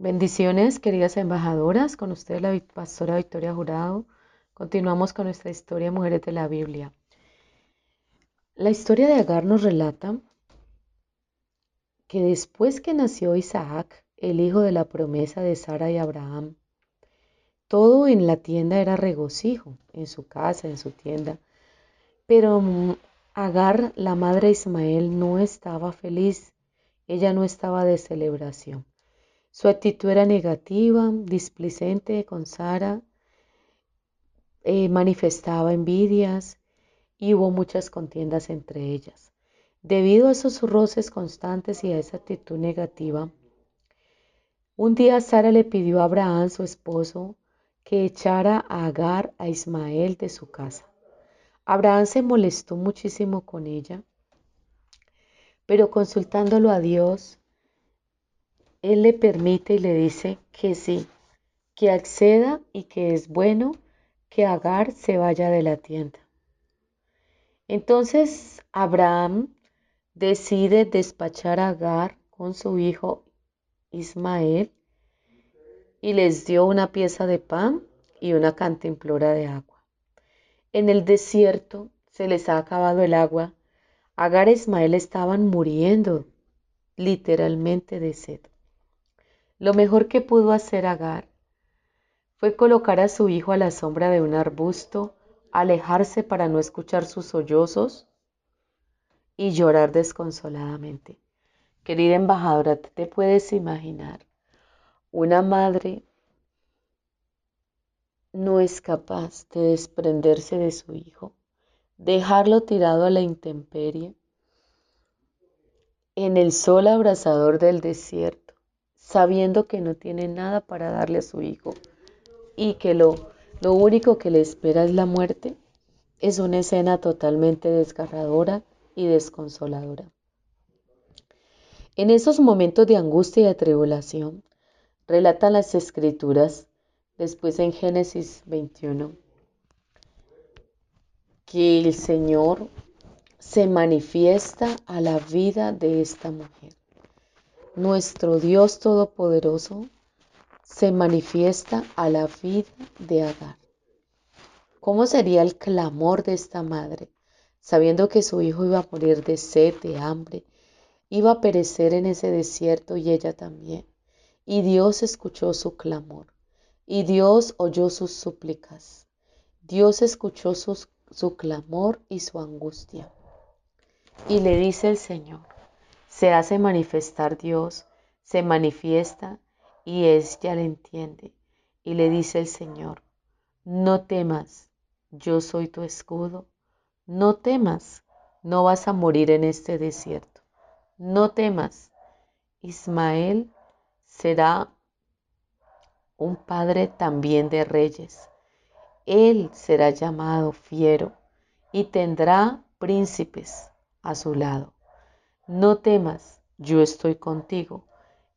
Bendiciones, queridas embajadoras, con ustedes la pastora Victoria Jurado. Continuamos con nuestra historia Mujeres de la Biblia. La historia de Agar nos relata que después que nació Isaac, el hijo de la promesa de Sara y Abraham, todo en la tienda era regocijo, en su casa, en su tienda. Pero Agar, la madre de Ismael, no estaba feliz, ella no estaba de celebración. Su actitud era negativa, displicente con Sara, eh, manifestaba envidias y hubo muchas contiendas entre ellas. Debido a esos roces constantes y a esa actitud negativa, un día Sara le pidió a Abraham, su esposo, que echara a Agar a Ismael de su casa. Abraham se molestó muchísimo con ella, pero consultándolo a Dios, él le permite y le dice que sí, que acceda y que es bueno que Agar se vaya de la tienda. Entonces Abraham decide despachar a Agar con su hijo Ismael y les dio una pieza de pan y una cantimplora de agua. En el desierto se les ha acabado el agua. Agar e Ismael estaban muriendo literalmente de sed. Lo mejor que pudo hacer Agar fue colocar a su hijo a la sombra de un arbusto, alejarse para no escuchar sus sollozos y llorar desconsoladamente. Querida embajadora, ¿te puedes imaginar? Una madre no es capaz de desprenderse de su hijo, dejarlo tirado a la intemperie, en el sol abrasador del desierto sabiendo que no tiene nada para darle a su hijo y que lo, lo único que le espera es la muerte, es una escena totalmente desgarradora y desconsoladora. En esos momentos de angustia y de tribulación, relatan las escrituras, después en Génesis 21, que el Señor se manifiesta a la vida de esta mujer nuestro Dios Todopoderoso se manifiesta a la vida de Agar. ¿Cómo sería el clamor de esta madre, sabiendo que su hijo iba a morir de sed, de hambre, iba a perecer en ese desierto y ella también? Y Dios escuchó su clamor, y Dios oyó sus súplicas. Dios escuchó su clamor y su angustia. Y le dice el Señor, se hace manifestar Dios, se manifiesta y ella le entiende. Y le dice el Señor, no temas, yo soy tu escudo, no temas, no vas a morir en este desierto, no temas, Ismael será un padre también de reyes. Él será llamado fiero y tendrá príncipes a su lado. No temas, yo estoy contigo.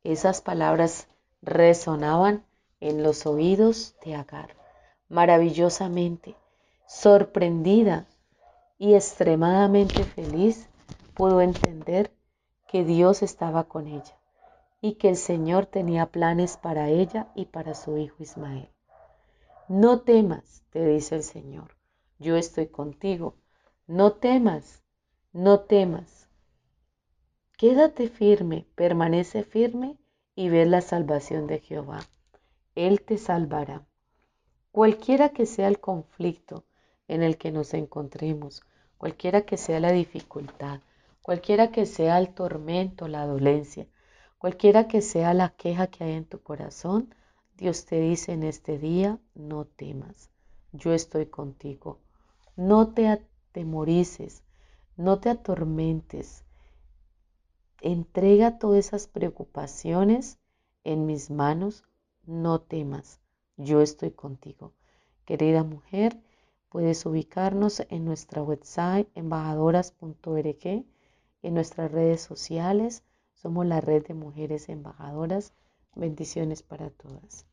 Esas palabras resonaban en los oídos de Agar. Maravillosamente, sorprendida y extremadamente feliz, pudo entender que Dios estaba con ella y que el Señor tenía planes para ella y para su hijo Ismael. No temas, te dice el Señor, yo estoy contigo. No temas, no temas. Quédate firme, permanece firme y ve la salvación de Jehová. Él te salvará. Cualquiera que sea el conflicto en el que nos encontremos, cualquiera que sea la dificultad, cualquiera que sea el tormento, la dolencia, cualquiera que sea la queja que hay en tu corazón, Dios te dice en este día, no temas, yo estoy contigo. No te atemorices, no te atormentes, Entrega todas esas preocupaciones en mis manos, no temas, yo estoy contigo. Querida mujer, puedes ubicarnos en nuestra website embajadoras.org, en nuestras redes sociales. Somos la red de mujeres embajadoras. Bendiciones para todas.